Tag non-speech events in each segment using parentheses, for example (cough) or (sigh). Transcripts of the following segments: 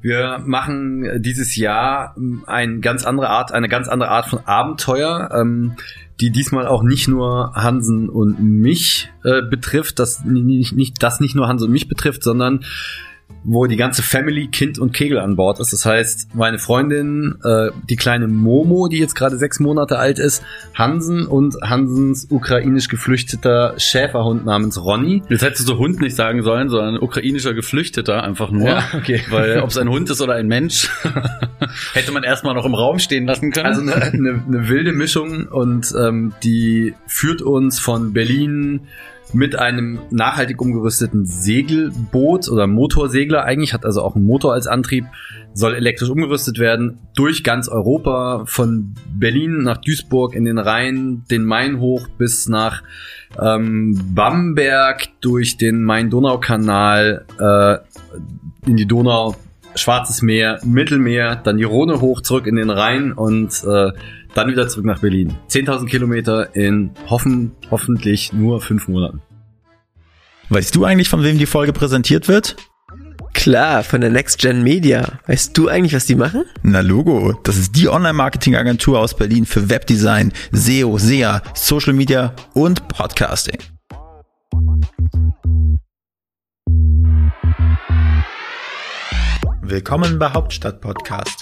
Wir machen dieses Jahr eine ganz andere Art, eine ganz andere Art von Abenteuer, ähm, die diesmal auch nicht nur Hansen und mich äh, betrifft, das nicht, nicht, das nicht nur Hansen und mich betrifft, sondern wo die ganze Family, Kind und Kegel an Bord ist. Das heißt, meine Freundin, äh, die kleine Momo, die jetzt gerade sechs Monate alt ist, Hansen und Hansens ukrainisch geflüchteter Schäferhund namens Ronny. Jetzt hättest du Hund nicht sagen sollen, sondern ukrainischer Geflüchteter einfach nur. Ja, okay. Weil ob es ein Hund ist oder ein Mensch, (laughs) hätte man erstmal noch im Raum stehen lassen können. Also eine, eine, eine wilde Mischung und ähm, die führt uns von Berlin mit einem nachhaltig umgerüsteten Segelboot oder Motorsegler eigentlich, hat also auch einen Motor als Antrieb, soll elektrisch umgerüstet werden, durch ganz Europa, von Berlin nach Duisburg in den Rhein, den Main hoch bis nach ähm, Bamberg, durch den Main-Donau-Kanal äh, in die Donau, Schwarzes Meer, Mittelmeer, dann die Rhone hoch, zurück in den Rhein und äh, dann wieder zurück nach Berlin. 10.000 Kilometer in hoffen, hoffentlich nur fünf Monaten. Weißt du eigentlich, von wem die Folge präsentiert wird? Klar, von der Next Gen Media. Weißt du eigentlich, was die machen? Na Logo, das ist die Online-Marketing-Agentur aus Berlin für Webdesign, SEO, SEA, Social Media und Podcasting. Willkommen bei Hauptstadt Podcast,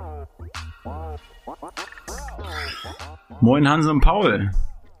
Moin Hans und Paul.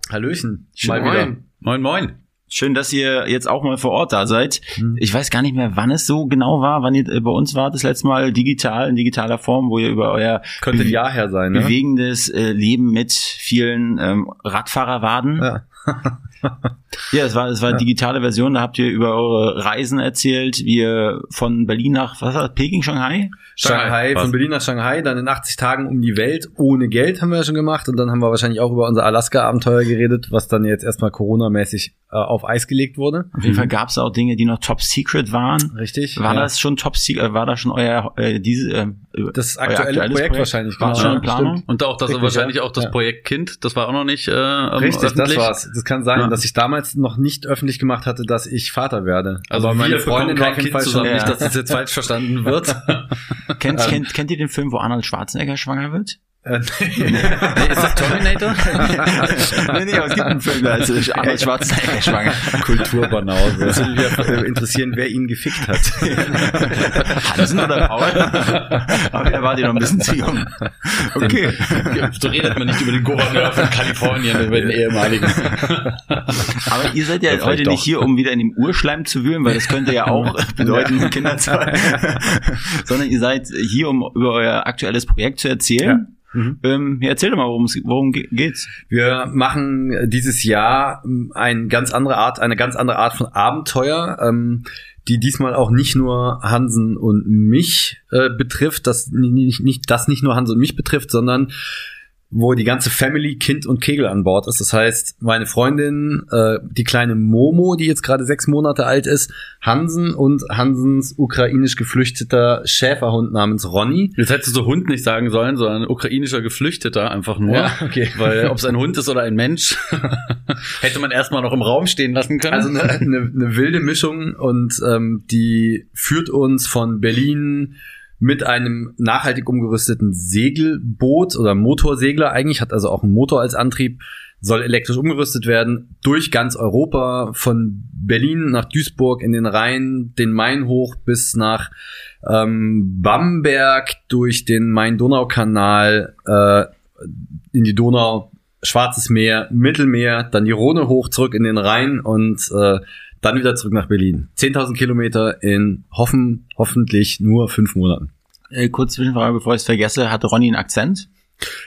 Hallöchen. Mal wieder. Moin, moin. Schön, dass ihr jetzt auch mal vor Ort da seid. Hm. Ich weiß gar nicht mehr, wann es so genau war, wann ihr äh, bei uns wart, das letzte Mal digital, in digitaler Form, wo ihr über euer Könnte ein Jahr her sein, ne? bewegendes äh, Leben mit vielen ähm, Radfahrerwaden. Ja. (laughs) (laughs) ja, es war, es war ja. digitale Version, da habt ihr über eure Reisen erzählt, wie ihr von Berlin nach, was war das, Peking, Shanghai? Shanghai, von Berlin nach Shanghai, dann in 80 Tagen um die Welt ohne Geld haben wir ja schon gemacht und dann haben wir wahrscheinlich auch über unser Alaska-Abenteuer geredet, was dann jetzt erstmal Corona-mäßig äh, auf Eis gelegt wurde. Auf jeden Fall gab es auch Dinge, die noch top secret waren. Richtig. War ja. das schon top secret, war das schon euer, äh, diese, äh, das aktuelle Projekt, Projekt, wahrscheinlich, war genau. schon in Planung? Stimmt. Und auch das Richtig, wahrscheinlich ja. auch das Projekt Kind, das war auch noch nicht äh, Richtig, öffentlich. das war's. Das kann sein, dass ich damals noch nicht öffentlich gemacht hatte, dass ich Vater werde. Also Aber meine Freundin auf jeden Fall schon nicht, dass das jetzt falsch verstanden wird. (laughs) kennt, ähm, kennt, kennt ihr den Film, wo Arnold Schwarzenegger schwanger wird? Äh, nee. nee, ist das Terminator? (laughs) nee, nee, aber es gibt einen Film, da ist Arnold Schwarzenegger schwanger. (laughs) Kulturbanause. Das würde mich äh, interessieren, wer ihn gefickt hat. (laughs) Hansen oder Paul? Aber der war dir noch ein bisschen zu jung. Okay. so redet man nicht über den Gouverneur von Kalifornien, über den ehemaligen. Aber ihr seid ja heute nicht hier, um wieder in dem Urschleim zu wühlen, weil das könnte ja auch bedeuten, ja. Kinder zu Sondern ihr seid hier, um über euer aktuelles Projekt zu erzählen. Ja. Mhm. Ähm, erzähl doch mal, worum, worum geht's? Wir machen dieses Jahr eine ganz andere Art, eine ganz andere Art von Abenteuer, ähm, die diesmal auch nicht nur Hansen und mich äh, betrifft, das nicht, nicht, das nicht nur Hansen und mich betrifft, sondern wo die ganze Family, Kind und Kegel an Bord ist. Das heißt, meine Freundin, äh, die kleine Momo, die jetzt gerade sechs Monate alt ist, Hansen und Hansens ukrainisch geflüchteter Schäferhund namens Ronny. Jetzt hättest du Hund nicht sagen sollen, sondern ukrainischer Geflüchteter einfach nur. Ja, okay. Weil ob es ein Hund ist oder ein Mensch, (laughs) hätte man erstmal noch im Raum stehen lassen können. Also eine, eine, eine wilde Mischung und ähm, die führt uns von Berlin mit einem nachhaltig umgerüsteten Segelboot oder Motorsegler eigentlich, hat also auch einen Motor als Antrieb, soll elektrisch umgerüstet werden, durch ganz Europa, von Berlin nach Duisburg in den Rhein, den Main hoch bis nach ähm, Bamberg, durch den Main-Donau-Kanal äh, in die Donau, Schwarzes Meer, Mittelmeer, dann die Rhone hoch, zurück in den Rhein und äh, dann wieder zurück nach Berlin. 10.000 Kilometer in hoffen, hoffentlich nur fünf Monaten. Äh, kurz Zwischenfrage, bevor ich es vergesse, hatte Ronny einen Akzent?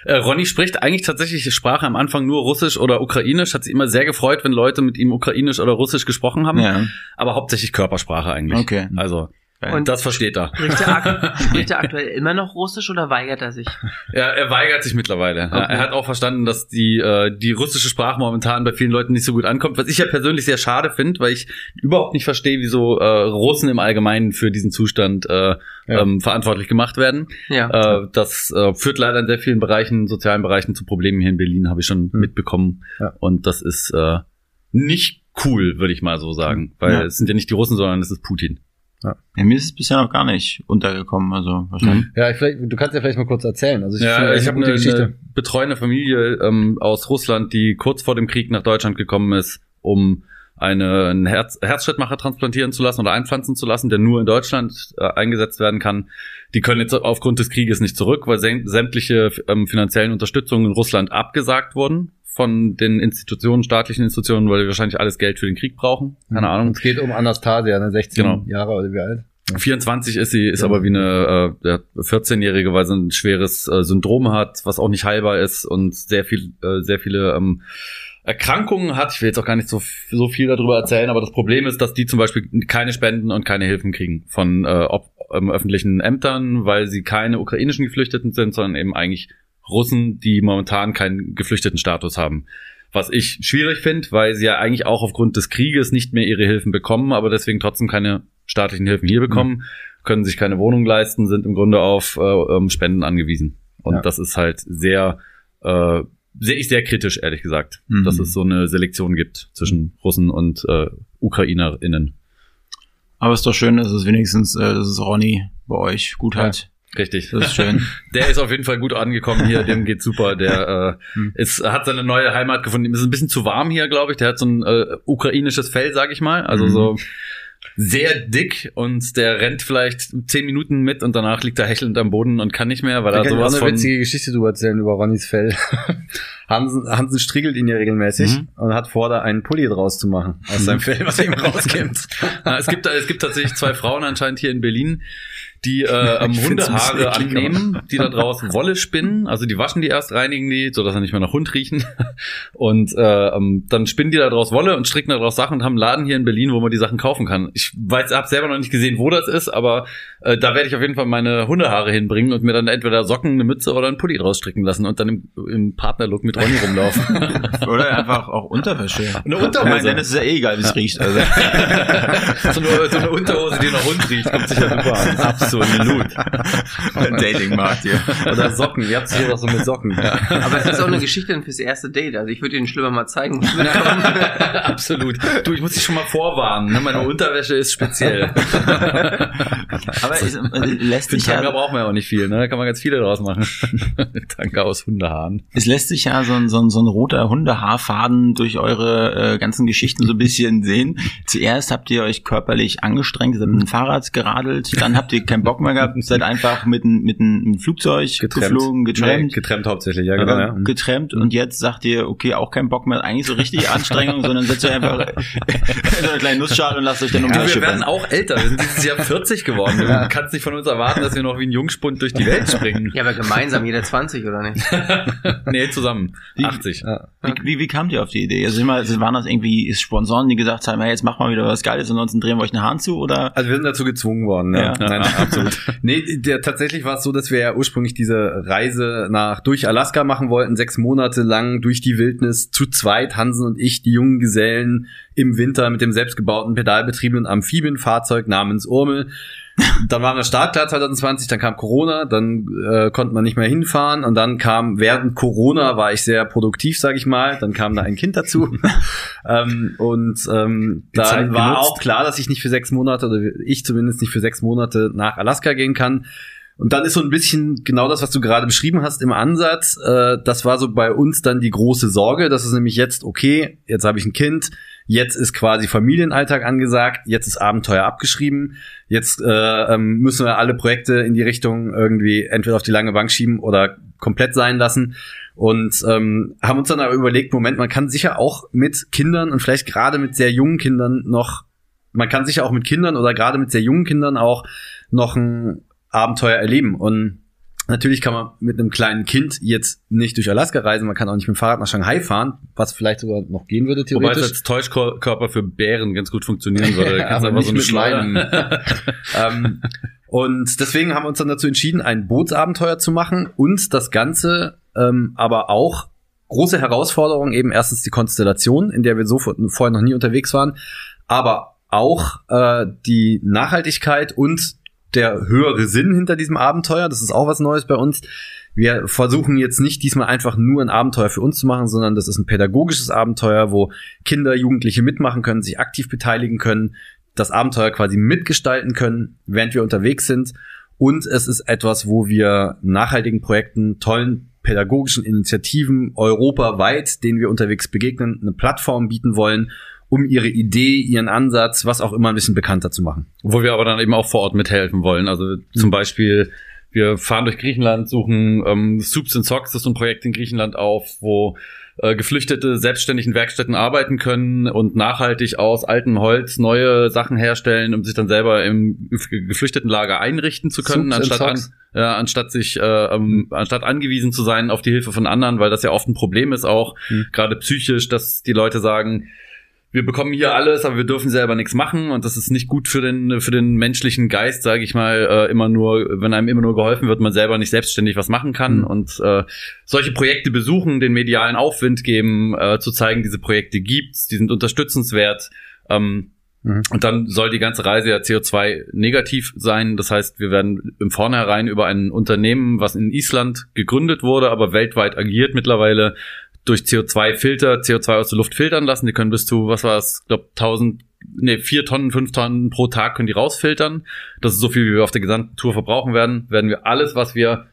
Äh, Ronny spricht eigentlich tatsächlich Sprache am Anfang nur Russisch oder Ukrainisch. Hat sich immer sehr gefreut, wenn Leute mit ihm Ukrainisch oder Russisch gesprochen haben. Ja. Aber hauptsächlich Körpersprache eigentlich. Okay. Also Und das versteht er. Spricht er, spricht (laughs) er aktuell immer noch Russisch oder weigert er sich? Ja, er weigert sich mittlerweile. Okay. Er hat auch verstanden, dass die, äh, die russische Sprache momentan bei vielen Leuten nicht so gut ankommt, was ich ja persönlich sehr schade finde, weil ich überhaupt nicht verstehe, wieso äh, Russen im Allgemeinen für diesen Zustand äh, ja. ähm, verantwortlich gemacht werden. Ja. Äh, das äh, führt leider in sehr vielen Bereichen, sozialen Bereichen zu Problemen hier in Berlin, habe ich schon hm. mitbekommen. Ja. Und das ist äh, nicht cool, würde ich mal so sagen. Weil ja. es sind ja nicht die Russen, sondern es ist Putin. Ja. ja. mir ist es bisher noch gar nicht untergekommen, also wahrscheinlich. Ja, ich vielleicht, du kannst ja vielleicht mal kurz erzählen. Also ich, ja, ich habe eine, eine betreuende Familie ähm, aus Russland, die kurz vor dem Krieg nach Deutschland gekommen ist, um eine, einen Herz, Herzschrittmacher transplantieren zu lassen oder einpflanzen zu lassen, der nur in Deutschland äh, eingesetzt werden kann. Die können jetzt aufgrund des Krieges nicht zurück, weil sämtliche ähm, finanziellen Unterstützungen in Russland abgesagt wurden von den Institutionen, staatlichen Institutionen, weil die wahrscheinlich alles Geld für den Krieg brauchen. Keine mhm. Ahnung. Es geht um Anastasia, eine 16 genau. Jahre oder wie alt? 24 ist sie, ist ja. aber wie eine äh, 14-Jährige, weil sie ein schweres äh, Syndrom hat, was auch nicht heilbar ist und sehr viel, äh, sehr viele ähm, Erkrankungen hat. Ich will jetzt auch gar nicht so, so viel darüber erzählen, aber das Problem ist, dass die zum Beispiel keine Spenden und keine Hilfen kriegen von äh, ob, ähm, öffentlichen Ämtern, weil sie keine ukrainischen Geflüchteten sind, sondern eben eigentlich Russen, die momentan keinen geflüchteten Status haben. Was ich schwierig finde, weil sie ja eigentlich auch aufgrund des Krieges nicht mehr ihre Hilfen bekommen, aber deswegen trotzdem keine staatlichen Hilfen hier bekommen, mhm. können sich keine Wohnung leisten, sind im Grunde auf äh, Spenden angewiesen. Und ja. das ist halt sehr, äh, sehe ich sehr kritisch, ehrlich gesagt, mhm. dass es so eine Selektion gibt zwischen Russen und äh, UkrainerInnen. Aber es ist doch schön, dass es wenigstens, äh, dass es Ronny bei euch gut ja. hat. Richtig, das ist schön. (laughs) Der ist auf jeden Fall gut angekommen hier, dem geht's super. Der äh, hm. ist, hat seine neue Heimat gefunden. Ihm ist ein bisschen zu warm hier, glaube ich. Der hat so ein äh, ukrainisches Fell, sag ich mal. Also mhm. so sehr dick und der rennt vielleicht zehn Minuten mit und danach liegt er hechelnd am Boden und kann nicht mehr, weil er sowas eine witzige Geschichte drüber erzählen über Ronnys Fell. (laughs) Hansen, Hansen striegelt ihn ja regelmäßig mhm. und hat vor, da einen Pulli draus zu machen aus seinem Fell, was ihm rauskommt. (laughs) es gibt es gibt tatsächlich zwei Frauen anscheinend hier in Berlin, die äh, (laughs) ähm, Hundehaare annehmen, die da draußen Wolle spinnen. Also die waschen die erst, reinigen die, so dass sie nicht mehr nach Hund riechen. (laughs) Und äh, ähm, dann spinnen die da draus Wolle und stricken da draus Sachen und haben einen Laden hier in Berlin, wo man die Sachen kaufen kann. Ich weiß, habe selber noch nicht gesehen, wo das ist, aber äh, da werde ich auf jeden Fall meine Hundehaare hinbringen und mir dann entweder Socken, eine Mütze oder einen Pulli draus stricken lassen und dann im, im Partnerlook mit Ronny rumlaufen. (laughs) oder einfach auch Unterwäsche. Eine Unterhose. Ich meine, das ist ja eh egal, wie es ja. riecht. Also. so, eine, so eine Unterhose, die nach Hund riecht, kommt sicher super an. Absolut. (laughs) Datingmarkt hier. Oder Socken. Ihr habt es hier doch so mit Socken. Ja. Aber es ist auch eine Geschichte fürs erste Date. Also ich würde Ihnen schlimmer mal zeigen. (laughs) Absolut. Du, ich muss dich schon mal vorwarnen. Ne? Meine Unterwäsche ist speziell. (laughs) Aber es, äh, lässt sich ja... brauchen wir auch nicht viel. Ne? Da kann man ganz viele draus machen. Tanker aus Hundehaaren. Es lässt sich ja so ein, so ein, so ein roter Hundehaarfaden durch eure äh, ganzen Geschichten so ein bisschen sehen. Zuerst habt ihr euch körperlich angestrengt, seid mit dem Fahrrad geradelt, dann habt ihr keinen Bock mehr gehabt, seid einfach mit, mit einem Flugzeug getrennt. geflogen, getrennt. Nee, getrennt hauptsächlich, ja, genau. Ja. Getrennt und jetzt sagt ihr, okay, auch kein Bock mehr, eigentlich so richtig (laughs) Anstrengung, sondern setzt euch einfach (laughs) in eine kleine Nussschale und lasst euch dann um ja, Wir werden auch älter, wir sind dieses Jahr 40 geworden. Du ja. kannst nicht von uns erwarten, dass wir noch wie ein Jungspund durch die Welt springen. Ja, aber gemeinsam, jeder 20, oder nicht? (laughs) nee, zusammen. Wie, 80. Ja. Wie, wie, wie kamt ihr auf die Idee? Also immer, waren das irgendwie Sponsoren, die gesagt haben, hey, jetzt mach mal wieder was Geiles, ansonsten drehen wir euch eine Hand zu, oder? Also wir sind dazu gezwungen worden, ja. ja. Nein, absolut. (laughs) Nee, der, tatsächlich war es so, dass wir ja ursprünglich diese Reise nach durch Alaska machen wollten, sechs Monate lang durch die Wildnis zu zweit, Hansen und ich, die jungen Gesellen im Winter mit dem selbstgebauten pedalbetriebenen Amphibienfahrzeug namens Urmel dann waren wir startklar 2020, dann kam Corona, dann äh, konnte man nicht mehr hinfahren und dann kam während Corona war ich sehr produktiv, sage ich mal. Dann kam da ein Kind dazu (laughs) ähm, und ähm, da war auch klar, dass ich nicht für sechs Monate oder ich zumindest nicht für sechs Monate nach Alaska gehen kann. Und dann ist so ein bisschen genau das, was du gerade beschrieben hast im Ansatz. Äh, das war so bei uns dann die große Sorge. Das ist nämlich jetzt okay. Jetzt habe ich ein Kind Jetzt ist quasi Familienalltag angesagt, jetzt ist Abenteuer abgeschrieben, jetzt äh, ähm, müssen wir alle Projekte in die Richtung irgendwie entweder auf die lange Bank schieben oder komplett sein lassen. Und ähm, haben uns dann aber überlegt, Moment, man kann sicher auch mit Kindern und vielleicht gerade mit sehr jungen Kindern noch, man kann sicher auch mit Kindern oder gerade mit sehr jungen Kindern auch noch ein Abenteuer erleben. Und Natürlich kann man mit einem kleinen Kind jetzt nicht durch Alaska reisen, man kann auch nicht mit dem Fahrrad nach Shanghai fahren, was vielleicht sogar noch gehen würde theoretisch. Wobei es als Täuschkörper für Bären ganz gut funktionieren würde. (laughs) ja, aber nicht so mit meinem. (laughs) (laughs) ähm, und deswegen haben wir uns dann dazu entschieden, ein Bootsabenteuer zu machen und das Ganze ähm, aber auch große Herausforderung, eben erstens die Konstellation, in der wir so vorher noch nie unterwegs waren, aber auch äh, die Nachhaltigkeit und der höhere Sinn hinter diesem Abenteuer. Das ist auch was Neues bei uns. Wir versuchen jetzt nicht diesmal einfach nur ein Abenteuer für uns zu machen, sondern das ist ein pädagogisches Abenteuer, wo Kinder, Jugendliche mitmachen können, sich aktiv beteiligen können, das Abenteuer quasi mitgestalten können, während wir unterwegs sind. Und es ist etwas, wo wir nachhaltigen Projekten, tollen pädagogischen Initiativen europaweit, denen wir unterwegs begegnen, eine Plattform bieten wollen um ihre Idee, ihren Ansatz, was auch immer ein bisschen bekannter zu machen. Wo wir aber dann eben auch vor Ort mithelfen wollen. Also mhm. zum Beispiel, wir fahren durch Griechenland, suchen ähm, Soups and Socks, das ist ein Projekt in Griechenland auf, wo äh, Geflüchtete selbstständig in Werkstätten arbeiten können und nachhaltig aus altem Holz neue Sachen herstellen, um sich dann selber im Geflüchtetenlager einrichten zu können, Soups anstatt an, ja, anstatt sich äh, ähm, anstatt angewiesen zu sein auf die Hilfe von anderen, weil das ja oft ein Problem ist auch, mhm. gerade psychisch, dass die Leute sagen, wir bekommen hier alles, aber wir dürfen selber nichts machen und das ist nicht gut für den für den menschlichen Geist, sage ich mal, äh, immer nur, wenn einem immer nur geholfen wird, man selber nicht selbstständig was machen kann mhm. und äh, solche Projekte besuchen, den medialen Aufwind geben, äh, zu zeigen, diese Projekte gibt's, die sind unterstützenswert. Ähm, mhm. Und dann soll die ganze Reise ja CO2 negativ sein. Das heißt, wir werden im Vornherein über ein Unternehmen, was in Island gegründet wurde, aber weltweit agiert mittlerweile, durch CO2-Filter CO2 aus der Luft filtern lassen. Die können bis zu, was war es, glaube 1000, nee, vier Tonnen, fünf Tonnen pro Tag können die rausfiltern. Das ist so viel, wie wir auf der gesamten Tour verbrauchen werden. Werden wir alles, was wir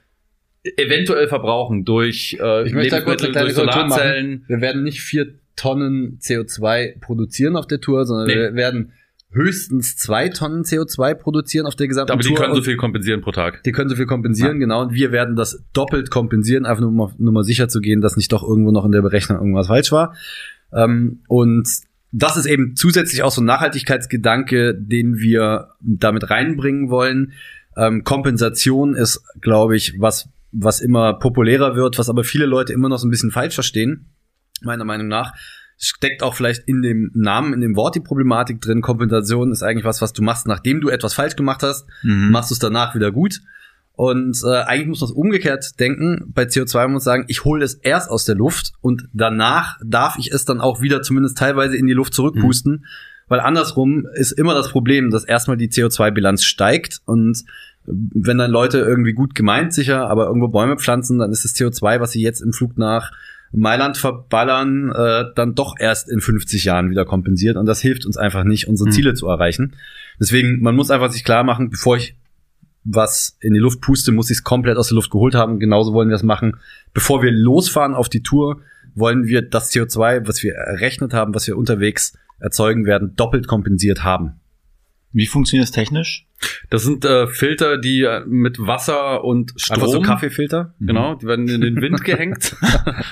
eventuell verbrauchen durch äh, ich möchte da kurz eine kleine Solarzellen. Wir werden nicht vier Tonnen CO2 produzieren auf der Tour, sondern nee. wir werden höchstens zwei Tonnen CO2 produzieren auf der gesamten Aber Tour. Aber die können so viel kompensieren pro Tag. Die können so viel kompensieren, ja. genau. Und wir werden das doppelt kompensieren, einfach nur um nur mal sicher zu gehen, dass nicht doch irgendwo noch in der Berechnung irgendwas falsch war. Ähm, und das ist eben zusätzlich auch so ein Nachhaltigkeitsgedanke, den wir damit reinbringen wollen. Ähm, Kompensation ist, glaube ich, was, was immer populärer wird, was aber viele Leute immer noch so ein bisschen falsch verstehen, meiner Meinung nach steckt auch vielleicht in dem Namen, in dem Wort die Problematik drin. Kompensation ist eigentlich was, was du machst, nachdem du etwas falsch gemacht hast, mhm. machst du es danach wieder gut. Und äh, eigentlich muss man es umgekehrt denken. Bei CO2 muss man sagen, ich hole es erst aus der Luft und danach darf ich es dann auch wieder zumindest teilweise in die Luft zurückpusten. Mhm. Weil andersrum ist immer das Problem, dass erstmal die CO2-Bilanz steigt und wenn dann Leute irgendwie gut gemeint sicher, aber irgendwo Bäume pflanzen, dann ist das CO2, was sie jetzt im Flug nach Mailand verballern, äh, dann doch erst in 50 Jahren wieder kompensiert. Und das hilft uns einfach nicht, unsere mhm. Ziele zu erreichen. Deswegen, man muss einfach sich klar machen, bevor ich was in die Luft puste, muss ich es komplett aus der Luft geholt haben. Genauso wollen wir es machen. Bevor wir losfahren auf die Tour, wollen wir das CO2, was wir errechnet haben, was wir unterwegs erzeugen werden, doppelt kompensiert haben. Wie funktioniert das technisch? Das sind äh, Filter, die äh, mit Wasser und Strom. Einfach so Kaffeefilter? (laughs) Genau, die werden in den Wind (laughs) gehängt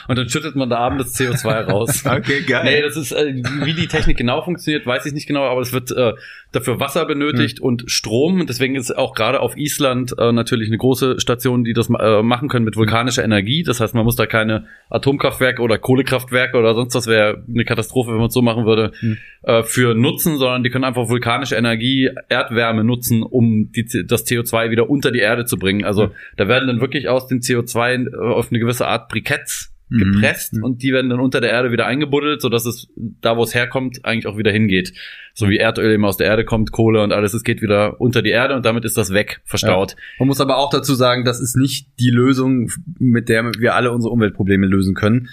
und dann schüttet man da abends das CO2 raus. (laughs) Okay, geil. Nee, das ist, äh, wie die Technik genau funktioniert, weiß ich nicht genau, aber es wird äh, dafür Wasser benötigt mhm. und Strom. Deswegen ist auch gerade auf Island äh, natürlich eine große Station, die das äh, machen können mit vulkanischer Energie. Das heißt, man muss da keine Atomkraftwerke oder Kohlekraftwerke oder sonst was wäre eine Katastrophe, wenn man es so machen würde, mhm. äh, für nutzen, sondern die können einfach vulkanische Energie, Erdwärme nutzen, um die, das CO2 wieder unter die Erde zu bringen. Also mhm. da werden dann wirklich aus dem CO2 auf eine gewisse Art Briketts mhm. gepresst mhm. und die werden dann unter der Erde wieder eingebuddelt, sodass es da, wo es herkommt, eigentlich auch wieder hingeht. So wie Erdöl eben aus der Erde kommt, Kohle und alles, es geht wieder unter die Erde und damit ist das weg, verstaut. Ja. Man muss aber auch dazu sagen, das ist nicht die Lösung, mit der wir alle unsere Umweltprobleme lösen können.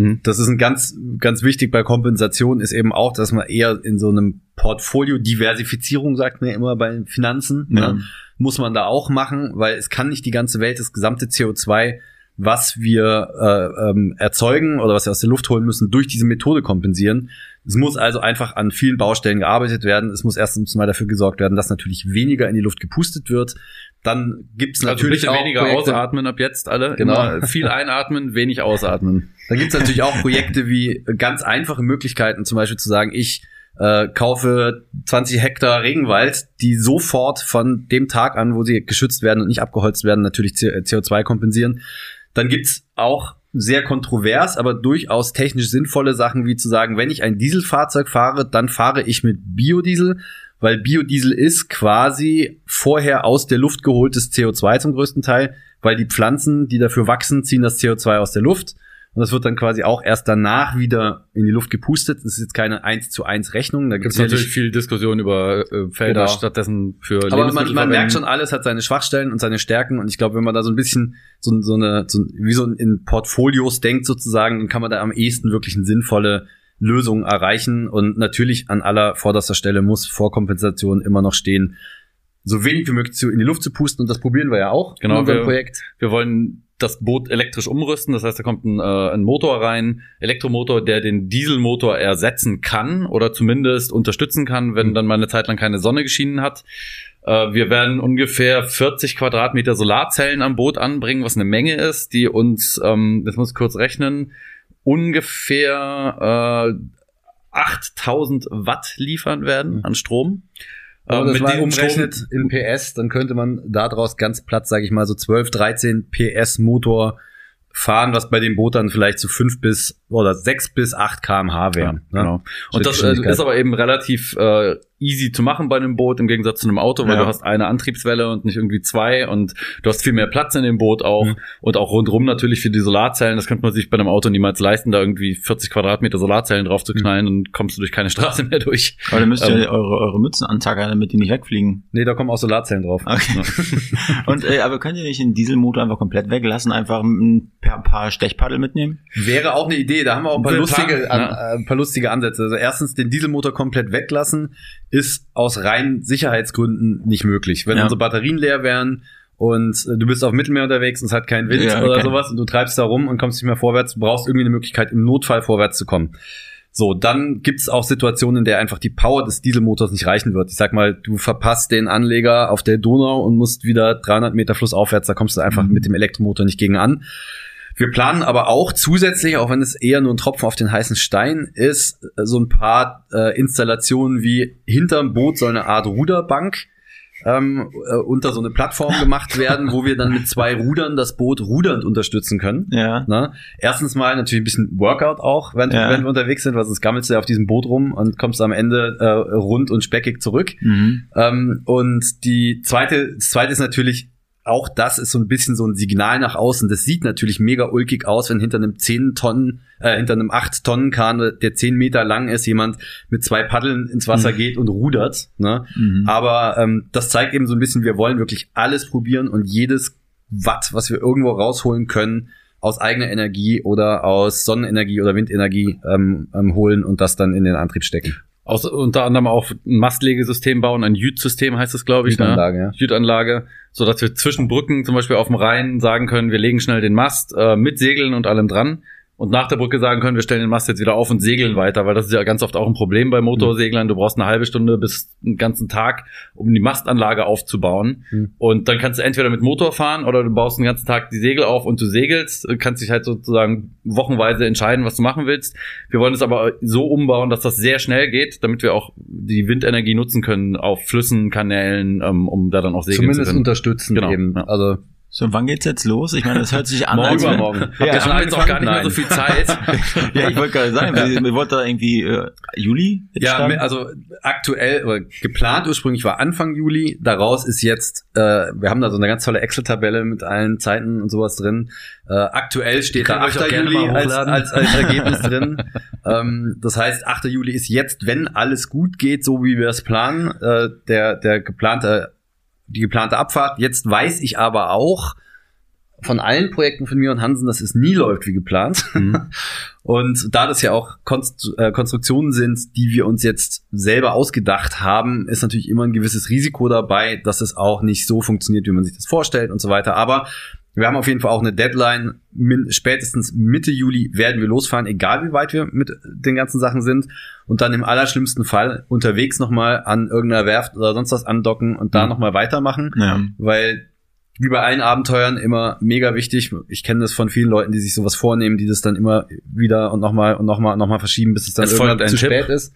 Mhm. Das ist ein ganz, ganz wichtig bei Kompensation ist eben auch, dass man eher in so einem Portfolio Diversifizierung sagt man ja immer bei Finanzen, ja. ne, muss man da auch machen, weil es kann nicht die ganze Welt das gesamte CO2 was wir äh, ähm, erzeugen oder was wir aus der Luft holen müssen, durch diese Methode kompensieren. Es muss also einfach an vielen Baustellen gearbeitet werden. Es muss erstens mal dafür gesorgt werden, dass natürlich weniger in die Luft gepustet wird. Dann gibt's also natürlich auch weniger Projekte, ausatmen ab jetzt alle. Genau. Immer viel (laughs) einatmen, wenig ausatmen. Dann gibt's natürlich auch Projekte wie ganz einfache Möglichkeiten, zum Beispiel zu sagen, ich äh, kaufe 20 Hektar Regenwald, die sofort von dem Tag an, wo sie geschützt werden und nicht abgeholzt werden, natürlich CO2 kompensieren. Dann gibt's auch sehr kontrovers, aber durchaus technisch sinnvolle Sachen, wie zu sagen, wenn ich ein Dieselfahrzeug fahre, dann fahre ich mit Biodiesel, weil Biodiesel ist quasi vorher aus der Luft geholtes CO2 zum größten Teil, weil die Pflanzen, die dafür wachsen, ziehen das CO2 aus der Luft und das wird dann quasi auch erst danach wieder in die Luft gepustet. Das ist jetzt keine 1 zu 1 Rechnung. Da gibt es natürlich viel Diskussion über äh, Felder genau. stattdessen für Aber man, man merkt schon, alles hat seine Schwachstellen und seine Stärken. Und ich glaube, wenn man da so ein bisschen so, so eine, so, wie so in Portfolios denkt sozusagen, dann kann man da am ehesten wirklich eine sinnvolle Lösung erreichen. Und natürlich an aller vorderster Stelle muss Vorkompensation immer noch stehen, so wenig wie möglich in die Luft zu pusten. Und das probieren wir ja auch genau, in unserem wir, Projekt. Wir wollen das Boot elektrisch umrüsten. Das heißt, da kommt ein, äh, ein Motor rein, Elektromotor, der den Dieselmotor ersetzen kann oder zumindest unterstützen kann, wenn mhm. dann mal eine Zeit lang keine Sonne geschienen hat. Äh, wir werden ungefähr 40 Quadratmeter Solarzellen am Boot anbringen, was eine Menge ist, die uns, ähm, das muss ich kurz rechnen, ungefähr äh, 8000 Watt liefern werden mhm. an Strom. Wenn man das mal umrechnet in PS, dann könnte man daraus ganz platt, sage ich mal, so 12, 13 PS Motor fahren, was bei dem Boot dann vielleicht so 5 bis oder 6 bis 8 kmh wäre. Ja, ne? Genau. Und das äh, ist aber eben relativ äh, easy zu machen bei einem Boot im Gegensatz zu einem Auto, weil ja. du hast eine Antriebswelle und nicht irgendwie zwei und du hast viel mehr Platz in dem Boot auch mhm. und auch rundrum natürlich für die Solarzellen. Das könnte man sich bei einem Auto niemals leisten, da irgendwie 40 Quadratmeter Solarzellen drauf zu knallen mhm. und kommst du durch keine (laughs) Straße mehr durch. Aber dann müsst ihr ähm, eure, eure Mützen antackern, damit die nicht wegfliegen. Nee, da kommen auch Solarzellen drauf. Okay. (laughs) und äh, aber könnt ihr nicht den Dieselmotor einfach komplett weglassen, einfach ein paar Stechpaddel mitnehmen? Wäre auch eine Idee. Da haben wir auch ein paar, lustige, an, äh, ein paar lustige Ansätze. Also erstens den Dieselmotor komplett weglassen ist aus rein Sicherheitsgründen nicht möglich. Wenn ja. unsere Batterien leer wären und äh, du bist auf Mittelmeer unterwegs und es hat keinen Wind ja, oder sowas und du treibst da rum und kommst nicht mehr vorwärts, du brauchst irgendwie eine Möglichkeit, im Notfall vorwärts zu kommen. So, dann gibt's auch Situationen, in der einfach die Power des Dieselmotors nicht reichen wird. Ich sag mal, du verpasst den Anleger auf der Donau und musst wieder 300 Meter flussaufwärts, da kommst du einfach mhm. mit dem Elektromotor nicht gegen an. Wir planen aber auch zusätzlich, auch wenn es eher nur ein Tropfen auf den heißen Stein ist, so ein paar äh, Installationen wie hinterm Boot soll eine Art Ruderbank ähm, äh, unter so eine Plattform gemacht werden, wo wir dann mit zwei Rudern das Boot rudernd unterstützen können. Ja. Ne? Erstens mal natürlich ein bisschen Workout auch, wenn, ja. wenn wir unterwegs sind, weil sonst gammelst du ja auf diesem Boot rum und kommst am Ende äh, rund und speckig zurück. Mhm. Ähm, und die zweite, das zweite ist natürlich auch das ist so ein bisschen so ein Signal nach außen. Das sieht natürlich mega ulkig aus, wenn hinter einem 10 Tonnen, äh, hinter einem 8 Tonnen Kahn, der 10 Meter lang ist, jemand mit zwei Paddeln ins Wasser mhm. geht und rudert. Ne? Mhm. Aber ähm, das zeigt eben so ein bisschen, wir wollen wirklich alles probieren und jedes Watt, was wir irgendwo rausholen können, aus eigener Energie oder aus Sonnenenergie oder Windenergie ähm, ähm, holen und das dann in den Antrieb stecken. Aus, unter anderem auch ein Mastlegesystem bauen, ein Jüt-System heißt es, glaube ich. Jütanlage, ne? ja. Jütanlage, so dass wir zwischen Brücken zum Beispiel auf dem Rhein sagen können, wir legen schnell den Mast äh, mit Segeln und allem dran und nach der Brücke sagen können, wir stellen den Mast jetzt wieder auf und segeln weiter, weil das ist ja ganz oft auch ein Problem bei Motorseglern. Du brauchst eine halbe Stunde bis einen ganzen Tag, um die Mastanlage aufzubauen. Mhm. Und dann kannst du entweder mit Motor fahren oder du baust den ganzen Tag die Segel auf und du segelst, kannst dich halt sozusagen wochenweise entscheiden, was du machen willst. Wir wollen es aber so umbauen, dass das sehr schnell geht, damit wir auch die Windenergie nutzen können auf Flüssen, Kanälen, ähm, um da dann auch segeln Zumindest zu können. unterstützen genau. eben. Ja. Also so, wann geht's jetzt los? Ich meine, das hört sich an. Morgen als übermorgen. Ja, ja haben jetzt auch gar nicht Nein. mehr so viel Zeit. (laughs) ja, ich wollte gerade sagen, wir, wir wollten da irgendwie äh, Juli jetzt Ja, starten? also aktuell, oder geplant ursprünglich war Anfang Juli. Daraus ist jetzt, äh, wir haben da so eine ganz tolle Excel-Tabelle mit allen Zeiten und sowas drin. Äh, aktuell steht da 8. Juli als, als, als Ergebnis (laughs) drin. Ähm, das heißt, 8. Juli ist jetzt, wenn alles gut geht, so wie wir es planen, äh, der, der geplante die geplante Abfahrt. Jetzt weiß ich aber auch von allen Projekten von mir und Hansen, dass es nie läuft wie geplant. Mhm. (laughs) Und da das ja auch Konst äh, Konstruktionen sind, die wir uns jetzt selber ausgedacht haben, ist natürlich immer ein gewisses Risiko dabei, dass es auch nicht so funktioniert, wie man sich das vorstellt und so weiter. Aber wir haben auf jeden Fall auch eine Deadline. Min spätestens Mitte Juli werden wir losfahren, egal wie weit wir mit den ganzen Sachen sind. Und dann im allerschlimmsten Fall unterwegs nochmal an irgendeiner Werft oder sonst was andocken und da mhm. nochmal weitermachen. Ja. Weil wie bei allen Abenteuern immer mega wichtig. Ich kenne das von vielen Leuten, die sich sowas vornehmen, die das dann immer wieder und nochmal und nochmal und nochmal verschieben, bis es dann Es irgendwann zu Tipp. spät ist.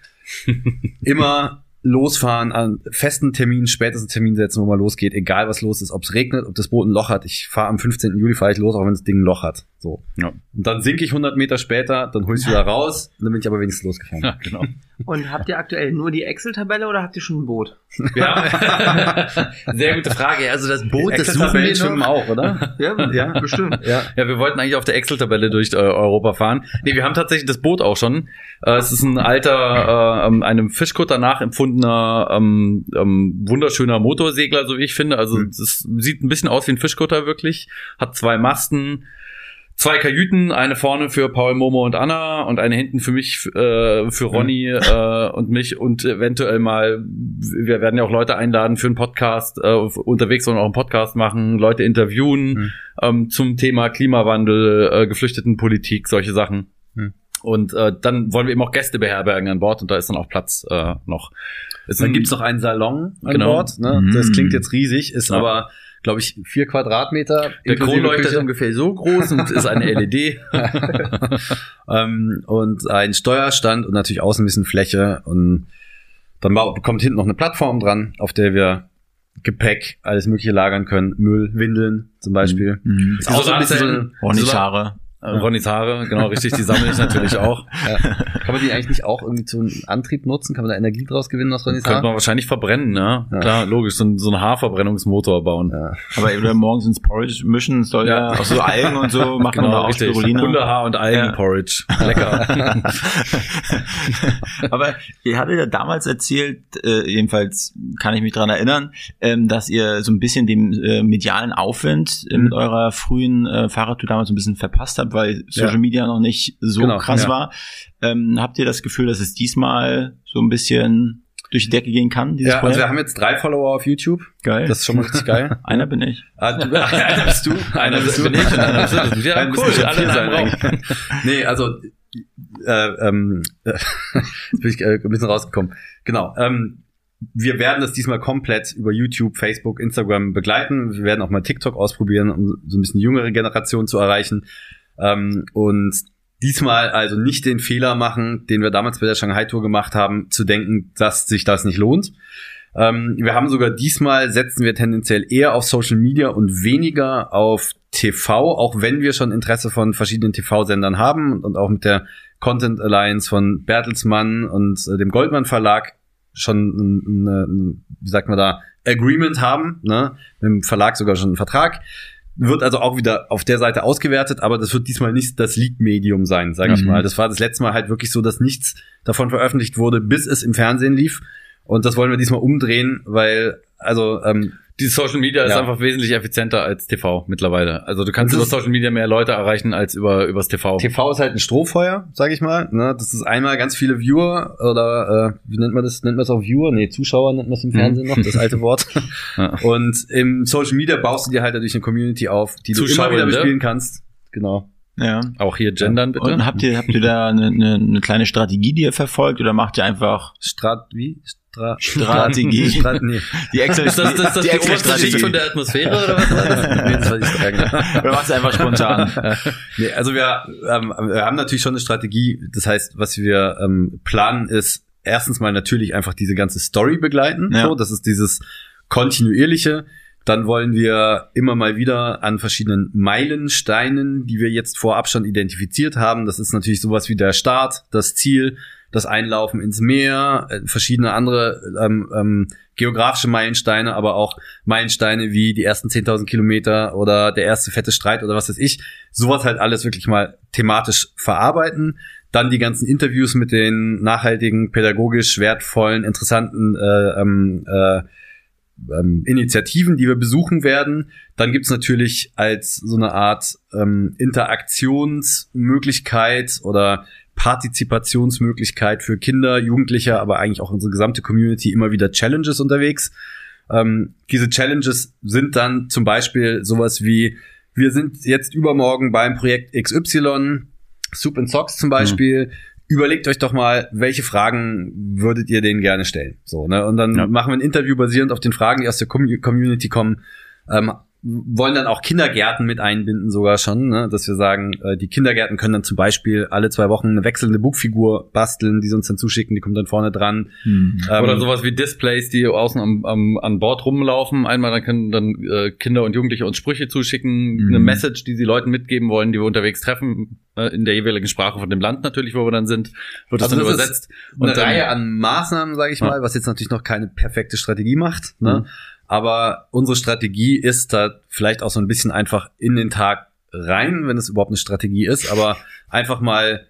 (laughs) immer losfahren, an festen Termin, spätesten Termin setzen, wo man losgeht, egal was los ist, ob es regnet, ob das Boot ein Loch hat. Ich fahre am 15. Juli fahre ich los, auch wenn das Ding ein Loch hat. So. Ja. Und dann sinke ich 100 Meter später, dann hol ich wieder raus, (laughs) dann bin ich aber wenigstens losgefahren. Ja, genau. Und habt ihr aktuell nur die Excel-Tabelle oder habt ihr schon ein Boot? (laughs) Ja. (laughs) Sehr gute Frage. Also das Boot, das suchen wir schwimmen auch, oder? Ja, Ja. bestimmt. Ja. Ja, wir wollten eigentlich auf der Excel-Tabelle durch äh, Europa fahren. Nee, wir haben tatsächlich das Boot auch schon. Äh, es ist ein alter, äh, ähm, einem Fischkutter nachempfundener, ähm, ähm, wunderschöner Motorsegler, so wie ich finde. Also Mhm. es sieht ein bisschen aus wie ein Fischkutter wirklich. Hat zwei Masten, zwei Kajüten, eine vorne für Paul, Momo und Anna und eine hinten für mich, äh, für Ronny äh, und mich und eventuell mal, wir werden ja auch Leute einladen für einen Podcast, äh, unterwegs und auch einen Podcast machen, Leute interviewen Mhm. ähm, zum Thema Klimawandel, äh, Geflüchtetenpolitik, solche Sachen. Mhm. Und äh, dann wollen wir eben auch Gäste beherbergen an Bord und da ist dann auch Platz äh, noch. Es Dann sind- gibt's noch einen Salon an Genau. Bord. Ne? Mhm. Das klingt jetzt riesig, ist Ja. aber, glaube ich, vier Quadratmeter. der Kronleuchter ist ungefähr so groß und ist eine (laughs) LED. (laughs) ähm, und ein Steuerstand und natürlich außen ein bisschen Fläche und dann kommt hinten noch eine Plattform dran, auf der wir Gepäck, alles mögliche lagern können, Müll, Windeln zum Beispiel. Mhm. Ist auch so ein bisschen so eine, so eine- Haare. Ronnys Haare, genau richtig, die sammle ich natürlich auch. ja. Kann man die eigentlich nicht auch irgendwie zum Antrieb nutzen? Kann man da Energie draus gewinnen aus Ronnys Könnte Haar? man wahrscheinlich verbrennen, ne? Ja. Klar, logisch, so, ein- so einen Haarverbrennungsmotor bauen. Ja. Aber oder morgens ins Porridge mischen soll ja, auch so Algen und so (laughs) machen Genau, oder auch richtig. Spirulina. Hundehaar und Algenporridge. (laughs) Lecker. (laughs) Aber ihr hattet ja damals erzählt, äh, jedenfalls kann ich mich dran erinnern, ähm, dass ihr so ein bisschen den äh, medialen Aufwind äh, mit Mhm. eurer frühen äh, Fahrradtour damals so ein bisschen verpasst habt, weil Social Ja. Media noch nicht so Genau, krass ja. war. Ähm, habt ihr das Gefühl, dass es diesmal so ein bisschen durch die Decke gehen kann, Ja, also Projekt? wir haben jetzt drei Follower auf YouTube. Geil. Das ist schon mal richtig geil. (laughs) Einer bin ich. Ah, (laughs) du, einer bist du. Einer bist du nicht und einer bist du. Ja Nein, cool, alle in sein einem. Nee, also äh, ähm, äh, (laughs) jetzt bin ich äh, ein bisschen rausgekommen. Genau. Ähm, wir werden das diesmal komplett über YouTube, Facebook, Instagram begleiten. Wir werden auch mal TikTok ausprobieren, um so ein bisschen jüngere Generation zu erreichen. Ähm, und diesmal also nicht den Fehler machen, den wir damals bei der Shanghai Tour gemacht haben, zu denken, dass sich das nicht lohnt. Ähm, wir haben sogar diesmal setzen wir tendenziell eher auf Social Media und weniger auf TV, auch wenn wir schon Interesse von verschiedenen TV-Sendern haben und auch mit der Content Alliance von Bertelsmann und äh, dem Goldmann Verlag schon, ein, ein, ein, wie sagt man da, Agreement haben, ne? mit dem Verlag sogar schon einen Vertrag. Wird also auch wieder auf der Seite ausgewertet, aber das wird diesmal nicht das Lead-Medium sein, sage ich Mhm. mal. Das war das letzte Mal halt wirklich so, dass nichts davon veröffentlicht wurde, bis es im Fernsehen lief. Und das wollen wir diesmal umdrehen, weil, also, ähm, Die Social Media ist Ja. einfach wesentlich effizienter als TV mittlerweile. Also du kannst über Social Media mehr Leute erreichen als über übers TV. TV ist halt ein Strohfeuer, sage ich mal. Ne? Das ist einmal ganz viele Viewer oder äh, wie nennt man das? Nennt man es auch Viewer? Nee, Zuschauer nennt man es im Fernsehen noch, das alte Wort. (laughs) Ja. Und im Social Media baust du dir halt dadurch eine Community auf, die du immer wieder bespielen kannst. Genau. Ja. Auch hier gendern bitte. Und habt ihr, habt ihr da eine, eine, eine kleine Strategie, die ihr verfolgt oder macht ihr einfach Strat wie? Stra Strategie? (laughs) Strat nee. die Excel ist das, das, das die die oberste Schicht Excel-Strategie? von der Atmosphäre oder was? war das? (laughs) nee, das die Strategie. Oder macht es einfach spontan? (laughs) Nee, also wir, ähm, wir haben natürlich schon eine Strategie. Das heißt, was wir ähm, planen, ist erstens mal natürlich einfach diese ganze Story begleiten. Ja. So, das ist dieses kontinuierliche. Dann wollen wir immer mal wieder an verschiedenen Meilensteinen, die wir jetzt vorab schon identifiziert haben. Das ist natürlich sowas wie der Start, das Ziel, das Einlaufen ins Meer, äh, verschiedene andere ähm, ähm, geografische Meilensteine, aber auch Meilensteine wie die ersten 10.000 Kilometer oder der erste fette Streit oder was weiß ich. Sowas halt alles wirklich mal thematisch verarbeiten. Dann die ganzen Interviews mit den nachhaltigen, pädagogisch wertvollen, interessanten äh, ähm, äh, ähm, Initiativen, die wir besuchen werden. Dann gibt's natürlich als so eine Art ähm, Interaktionsmöglichkeit oder Partizipationsmöglichkeit für Kinder, Jugendliche, aber eigentlich auch unsere gesamte Community immer wieder Challenges unterwegs. Ähm, diese Challenges sind dann zum Beispiel sowas wie, wir sind jetzt übermorgen beim Projekt XY, Soup and Socks zum Beispiel. Überlegt euch doch mal, welche Fragen würdet ihr denen gerne stellen? So, ne? Und dann Ja. machen wir ein Interview basierend auf den Fragen, die aus der Com Community kommen. Ähm, wollen dann auch Kindergärten mit einbinden sogar schon, ne? dass wir sagen, äh, die Kindergärten können dann zum Beispiel alle zwei Wochen eine wechselnde Bugfigur basteln, die sie uns dann zuschicken, die kommt dann vorne dran. Hm. Ähm, Oder sowas wie Displays, die außen am, am, an Bord rumlaufen. Einmal dann können dann äh, Kinder und Jugendliche uns Sprüche zuschicken, hm. eine Message, die sie Leuten mitgeben wollen, die wir unterwegs treffen, äh, in der jeweiligen Sprache von dem Land natürlich, wo wir dann sind, wird also das dann übersetzt. Und eine Reihe an Maßnahmen, sage ich ja. mal, was jetzt natürlich noch keine perfekte Strategie macht. Ne? Mhm. Aber unsere Strategie ist da vielleicht auch so ein bisschen einfach in den Tag rein, wenn es überhaupt eine Strategie ist, aber einfach mal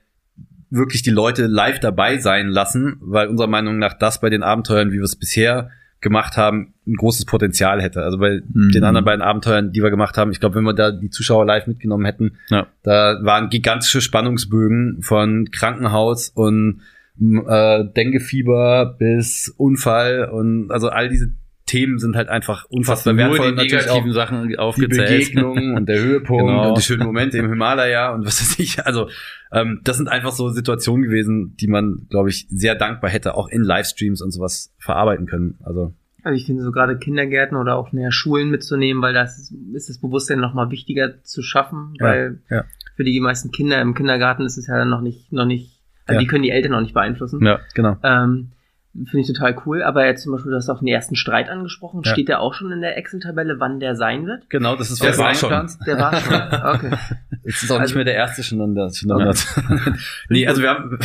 wirklich die Leute live dabei sein lassen, weil unserer Meinung nach das bei den Abenteuern, wie wir es bisher gemacht haben, ein großes Potenzial hätte. Also bei mhm. den anderen beiden Abenteuern, die wir gemacht haben, ich glaube, wenn wir da die Zuschauer live mitgenommen hätten, ja. da waren gigantische Spannungsbögen von Krankenhaus und äh, Denkefieber bis Unfall und also all diese Themen sind halt einfach unfassbar wertvoll. Nur die negativen Sachen aufgezählt. Die Begegnung und der Höhepunkt (laughs) genau. und die schönen Momente im Himalaya und was weiß ich. Also ähm, das sind einfach so Situationen gewesen, die man, glaube ich, sehr dankbar hätte, auch in Livestreams und sowas verarbeiten können. Also also ich finde so gerade Kindergärten oder auch näher Schulen mitzunehmen, weil das ist das Bewusstsein noch mal wichtiger zu schaffen, weil ja, ja. für die meisten Kinder im Kindergarten ist es ja dann noch nicht noch nicht, also ja. die können die Eltern noch nicht beeinflussen. Ja, genau. Ähm, Finde ich total cool. Aber jetzt zum Beispiel, du hast auch den ersten Streit angesprochen. Ja. Steht der auch schon in der Excel-Tabelle, wann der sein wird? Genau, das ist der war schon. Der war schon. Okay. (laughs) Jetzt ist auch also, nicht mehr der erste schon. Schon ja. (laughs) nee, also wir haben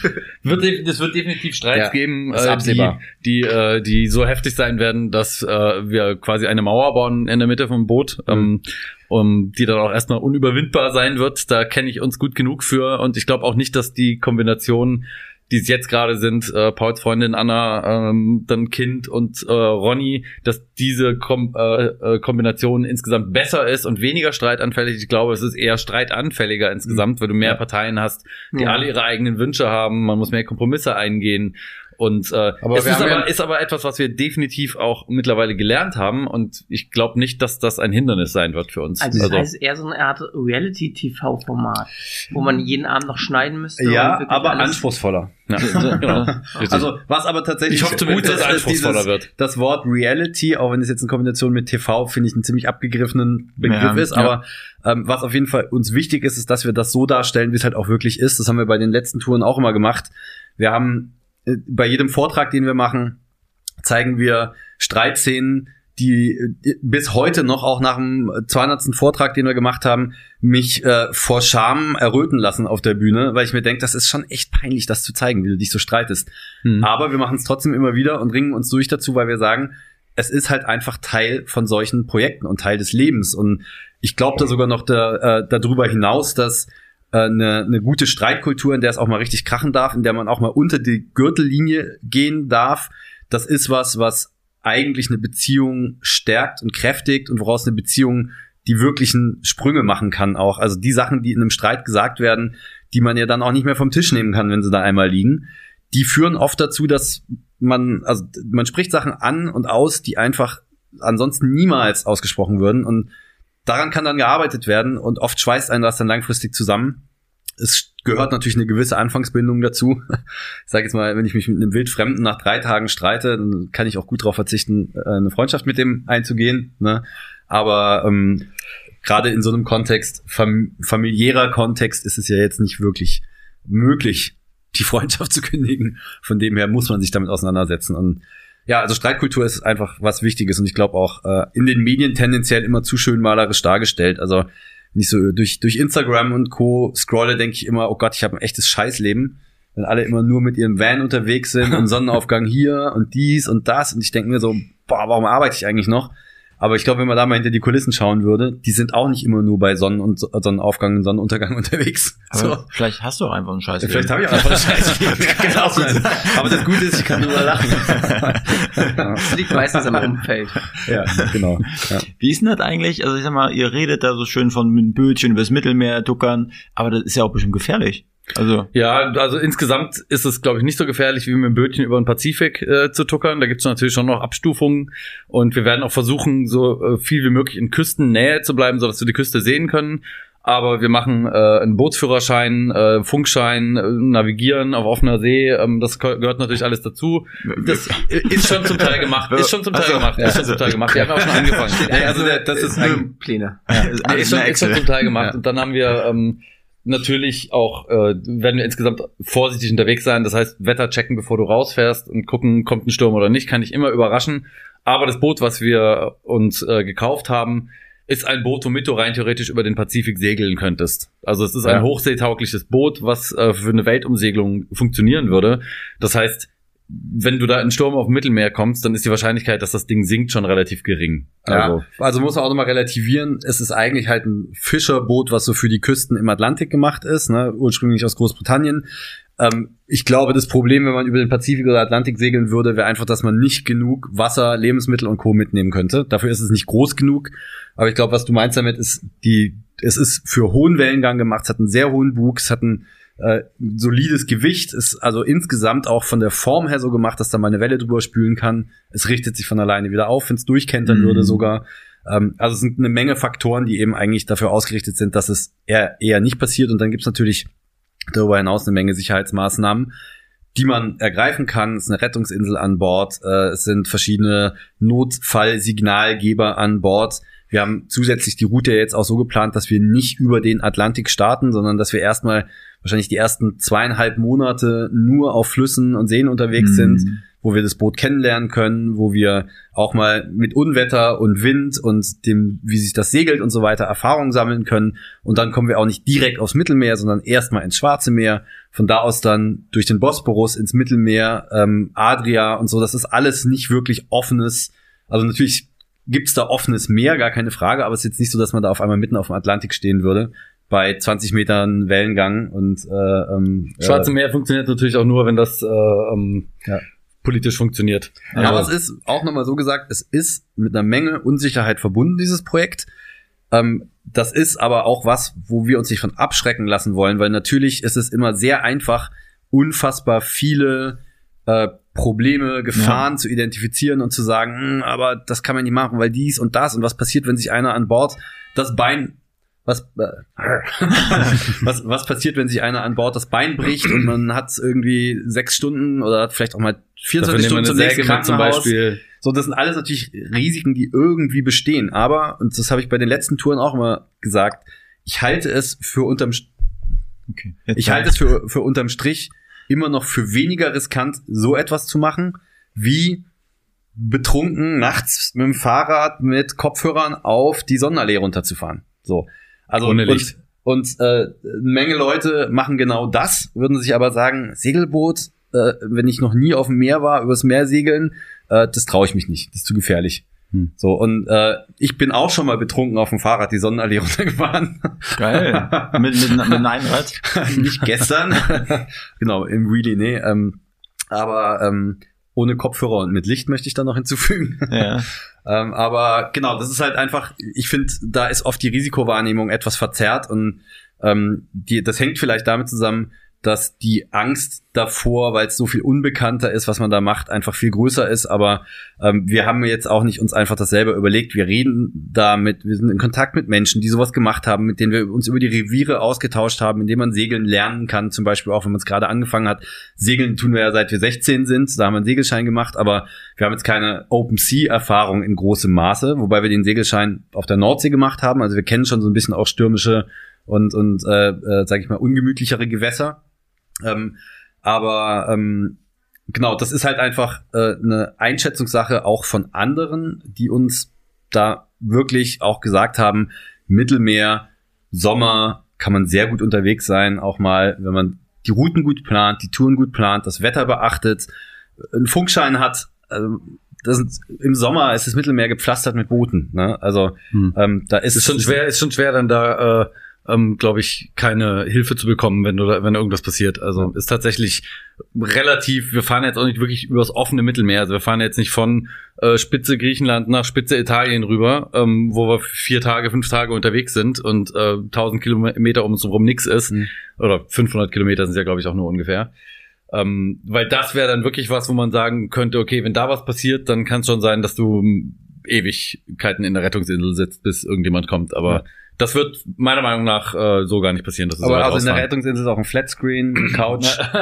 (laughs) wird, das wird definitiv Streits ja, geben, äh, die, die, äh, die so heftig sein werden, dass äh, wir quasi eine Mauer bauen in der Mitte vom Boot. Mhm. Ähm, um, die dann auch erstmal unüberwindbar sein wird. Da kenne ich uns gut genug für und ich glaube auch nicht, dass die Kombination die es jetzt gerade sind, äh, Pauls Freundin Anna, ähm, dann Kind und äh, Ronny, dass diese Kom äh, äh, Kombination insgesamt besser ist und weniger streitanfällig. Ich glaube, es ist eher streitanfälliger insgesamt, weil du mehr Parteien hast, die ja. alle ihre eigenen Wünsche haben. Man muss mehr Kompromisse eingehen. Und äh, aber es ist aber, ja ist aber etwas, was wir definitiv auch mittlerweile gelernt haben und ich glaube nicht, dass das ein Hindernis sein wird für uns. Also, das also heißt eher so eine Art Reality-TV-Format, wo man jeden Abend noch schneiden müsste. Ja, aber anspruchsvoller. Ja, (laughs) genau. also was aber tatsächlich ich hoffe zumindest, dass es anspruchsvoller dieses, wird. Das Wort Reality, auch wenn es jetzt in Kombination mit TV finde ich einen ziemlich abgegriffenen Begriff ja, ist, aber ähm, was auf jeden Fall uns wichtig ist, ist, dass wir das so darstellen, wie es halt auch wirklich ist. Das haben wir bei den letzten Touren auch immer gemacht. Wir haben bei jedem Vortrag, den wir machen, zeigen wir Streitszenen, die bis heute noch, auch nach dem 200. Vortrag, den wir gemacht haben, mich äh, vor Scham erröten lassen auf der Bühne, weil ich mir denke, das ist schon echt peinlich, das zu zeigen, wie du dich so streitest. Hm. Aber wir machen es trotzdem immer wieder und ringen uns durch dazu, weil wir sagen, es ist halt einfach Teil von solchen Projekten und Teil des Lebens. Und ich glaube da sogar noch da, äh, darüber hinaus, dass äh, eine, eine gute Streitkultur, in der es auch mal richtig krachen darf, in der man auch mal unter die Gürtellinie gehen darf. Das ist was, was eigentlich eine Beziehung stärkt und kräftigt und woraus eine Beziehung die wirklichen Sprünge machen kann auch. Also die Sachen, die in einem Streit gesagt werden, die man ja dann auch nicht mehr vom Tisch nehmen kann, wenn sie da einmal liegen, die führen oft dazu, dass man, also man spricht Sachen an und aus, die einfach ansonsten niemals ausgesprochen würden und daran kann dann gearbeitet werden und oft schweißt einen das dann langfristig zusammen. Es gehört natürlich eine gewisse Anfangsbindung dazu. Ich sage jetzt mal, wenn ich mich mit einem Wildfremden nach drei Tagen streite, dann kann ich auch gut darauf verzichten, eine Freundschaft mit dem einzugehen. Ne? Aber ähm, gerade in so einem Kontext, fam familiärer Kontext, ist es ja jetzt nicht wirklich möglich, die Freundschaft zu kündigen. Von dem her muss man sich damit auseinandersetzen. Und ja, also Streitkultur ist einfach was Wichtiges und ich glaube auch äh, in den Medien tendenziell immer zu schön malerisch dargestellt. Also nicht so durch, durch Instagram und Co. scrolle, denke ich immer, oh Gott, ich habe ein echtes Scheißleben. Wenn alle immer nur mit ihrem Van unterwegs sind und (laughs) Sonnenaufgang hier und dies und das. Und ich denke mir so, boah, warum arbeite ich eigentlich noch? Aber ich glaube, wenn man da mal hinter die Kulissen schauen würde, die sind auch nicht immer nur bei Sonnen- und Sonnenaufgang und Sonnenuntergang (laughs) unterwegs. So. Vielleicht hast du auch einfach einen Scheiß. Ja, vielleicht habe ich auch einfach einen (laughs) Scheiß. (laughs) sein. Aber das Gute ist, ich kann nur lachen. das liegt meistens am Umfeld. Ja, genau. Ja. Wie ist denn das eigentlich? Also ich sag mal, ihr redet da so schön von mit Bötchen übers Mittelmeer tuckern, aber das ist ja auch bestimmt gefährlich. Also ja, also insgesamt ist es, glaube ich, nicht so gefährlich, wie mit dem Bötchen über den Pazifik äh, zu tuckern. Da gibt es natürlich schon noch Abstufungen und wir werden auch versuchen, so äh, viel wie möglich in Küstennähe zu bleiben, sodass wir die Küste sehen können. aber wir machen äh, einen Bootsführerschein, äh, Funkschein, äh, Navigieren auf offener See, ähm, das gehört natürlich alles dazu. Das ist schon zum Teil gemacht, ist schon zum Teil also, gemacht, ist schon zum Teil gemacht. Wir haben auch schon angefangen. Ja, also der, das ist ein Pläne. Ja, ist, schon, ist schon zum Teil gemacht. Ja. Und dann haben wir ähm, natürlich auch, äh, werden wir insgesamt vorsichtig unterwegs sein. Das heißt, Wetter checken, bevor du rausfährst und gucken, kommt ein Sturm oder nicht, kann dich immer überraschen. Aber das Boot, was wir uns äh, gekauft haben, ist ein Boot, womit du rein theoretisch über den Pazifik segeln könntest. Also es ist ja. ein hochseetaugliches Boot, was äh, für eine Weltumsegelung funktionieren würde. Das heißt, wenn du da in Sturm auf dem Mittelmeer kommst, dann ist die Wahrscheinlichkeit, dass das Ding sinkt, schon relativ gering. Also, ja, also muss man auch nochmal relativieren. Es ist eigentlich halt ein Fischerboot, was so für die Küsten im Atlantik gemacht ist, ne? ursprünglich aus Großbritannien. Ähm, ich glaube, das Problem, wenn man über den Pazifik oder Atlantik segeln würde, wäre einfach, dass man nicht genug Wasser, Lebensmittel und Co. mitnehmen könnte. Dafür ist es nicht groß genug. Aber ich glaube, was du meinst damit, ist die, es ist für hohen Wellengang gemacht, es hat einen sehr hohen Bug, es hat ein äh, solides Gewicht, ist also insgesamt auch von der Form her so gemacht, dass da mal eine Welle drüber spülen kann. Es richtet sich von alleine wieder auf, wenn es durchkentern mhm. würde sogar. Ähm, also es sind eine Menge Faktoren, die eben eigentlich dafür ausgerichtet sind, dass es eher, eher nicht passiert. Und dann gibt's natürlich darüber hinaus eine Menge Sicherheitsmaßnahmen, die man ergreifen kann. Es ist eine Rettungsinsel an Bord, äh, es sind verschiedene Notfallsignalgeber an Bord. Wir haben zusätzlich die Route jetzt auch so geplant, dass wir nicht über den Atlantik starten, sondern dass wir erstmal wahrscheinlich die ersten zweieinhalb Monate nur auf Flüssen und Seen unterwegs mhm. sind, wo wir das Boot kennenlernen können, wo wir auch mal mit Unwetter und Wind und dem, wie sich das segelt und so weiter Erfahrungen sammeln können. Und dann kommen wir auch nicht direkt aufs Mittelmeer, sondern erstmal ins Schwarze Meer. Von da aus dann durch den Bosporus ins Mittelmeer, ähm, Adria und so. Das ist alles nicht wirklich offenes. Also natürlich gibt's da offenes Meer, gar keine Frage, aber es ist jetzt nicht so, dass man da auf einmal mitten auf dem Atlantik stehen würde bei 20 Metern Wellengang und äh, ähm, Schwarze Meer funktioniert natürlich auch nur, wenn das äh, ähm, ja. politisch funktioniert. Ja, aber es ist auch nochmal so gesagt, es ist mit einer Menge Unsicherheit verbunden, dieses Projekt. Ähm, das ist aber auch was, wo wir uns nicht von abschrecken lassen wollen, weil natürlich ist es immer sehr einfach, unfassbar viele äh, Probleme, Gefahren ja. zu identifizieren und zu sagen, hm, aber das kann man nicht machen, weil dies und das und was passiert, wenn sich einer an Bord das Bein was, äh, (laughs) was, was passiert, wenn sich einer an Bord das Bein bricht und man hat irgendwie sechs Stunden oder hat vielleicht auch mal 24 Stunden zum nächsten Krankenhaus. Zum Beispiel. So, das sind alles natürlich Risiken, die irgendwie bestehen. Aber, und das habe ich bei den letzten Touren auch immer gesagt, ich halte es für unterm, okay, ich halte es für, für unterm Strich immer noch für weniger riskant, so etwas zu machen, wie betrunken nachts mit dem Fahrrad mit Kopfhörern auf die Sonnenallee runterzufahren. So. Also Ohne Licht. Und, und äh, eine Menge Leute machen genau das, würden sich aber sagen, Segelboot, äh, wenn ich noch nie auf dem Meer war, übers Meer segeln, äh, das traue ich mich nicht, das ist zu gefährlich. Hm. So, und äh, ich bin auch schon mal betrunken auf dem Fahrrad die Sonnenallee (laughs) runtergefahren. Geil. mit, mit, mit einem Rad? (laughs) nicht gestern. (laughs) genau, im Really, nee. Ähm, aber ähm, ohne Kopfhörer und mit Licht möchte ich da noch hinzufügen. Ja. ähm, aber genau, das ist halt einfach, ich finde, da ist oft die Risikowahrnehmung etwas verzerrt und ähm, die, das hängt vielleicht damit zusammen, dass die Angst davor, weil es so viel unbekannter ist, was man da macht, einfach viel größer ist. Aber ähm, wir haben jetzt auch nicht uns einfach das selber überlegt. Wir reden damit, wir sind in Kontakt mit Menschen, die sowas gemacht haben, mit denen wir uns über die Reviere ausgetauscht haben, indem man segeln lernen kann. Zum Beispiel auch, wenn man es gerade angefangen hat. Segeln tun wir ja seit wir 16 sind. Da haben wir einen Segelschein gemacht, aber wir haben jetzt keine Open Sea Erfahrung in großem Maße, wobei wir den Segelschein auf der Nordsee gemacht haben. Also wir kennen schon so ein bisschen auch stürmische und und äh, äh, sage ich mal ungemütlichere Gewässer. Ähm, aber ähm, genau, das ist halt einfach äh, eine Einschätzungssache auch von anderen, die uns da wirklich auch gesagt haben, Mittelmeer, Sommer kann man sehr gut unterwegs sein, auch mal, wenn man die Routen gut plant, die Touren gut plant, das Wetter beachtet, einen Funkschein hat. Also das sind, Im Sommer ist das Mittelmeer gepflastert mit Booten. Ne? Also hm. ähm, da ist, ist schon schwer, ist schon schwer dann da äh, ähm, glaube ich, keine Hilfe zu bekommen, wenn oder wenn irgendwas passiert. Also ist tatsächlich relativ, wir fahren jetzt auch nicht wirklich übers offene Mittelmeer. Also wir fahren jetzt nicht von äh, Spitze Griechenland nach Spitze Italien rüber, ähm, wo wir vier Tage, fünf Tage unterwegs sind und äh, 1000 Kilometer um uns herum nix ist. Mhm. Oder 500 Kilometer sind ja, glaube ich, auch nur ungefähr. Ähm, weil das wäre dann wirklich was, wo man sagen könnte, okay, wenn da was passiert, dann kann es schon sein, dass du Ewigkeiten in der Rettungsinsel sitzt, bis irgendjemand kommt. Aber ja das wird meiner Meinung nach äh, so gar nicht passieren. Dass Aber also in der Rettungsinsel ist auch ein Flatscreen, eine Couch. (laughs)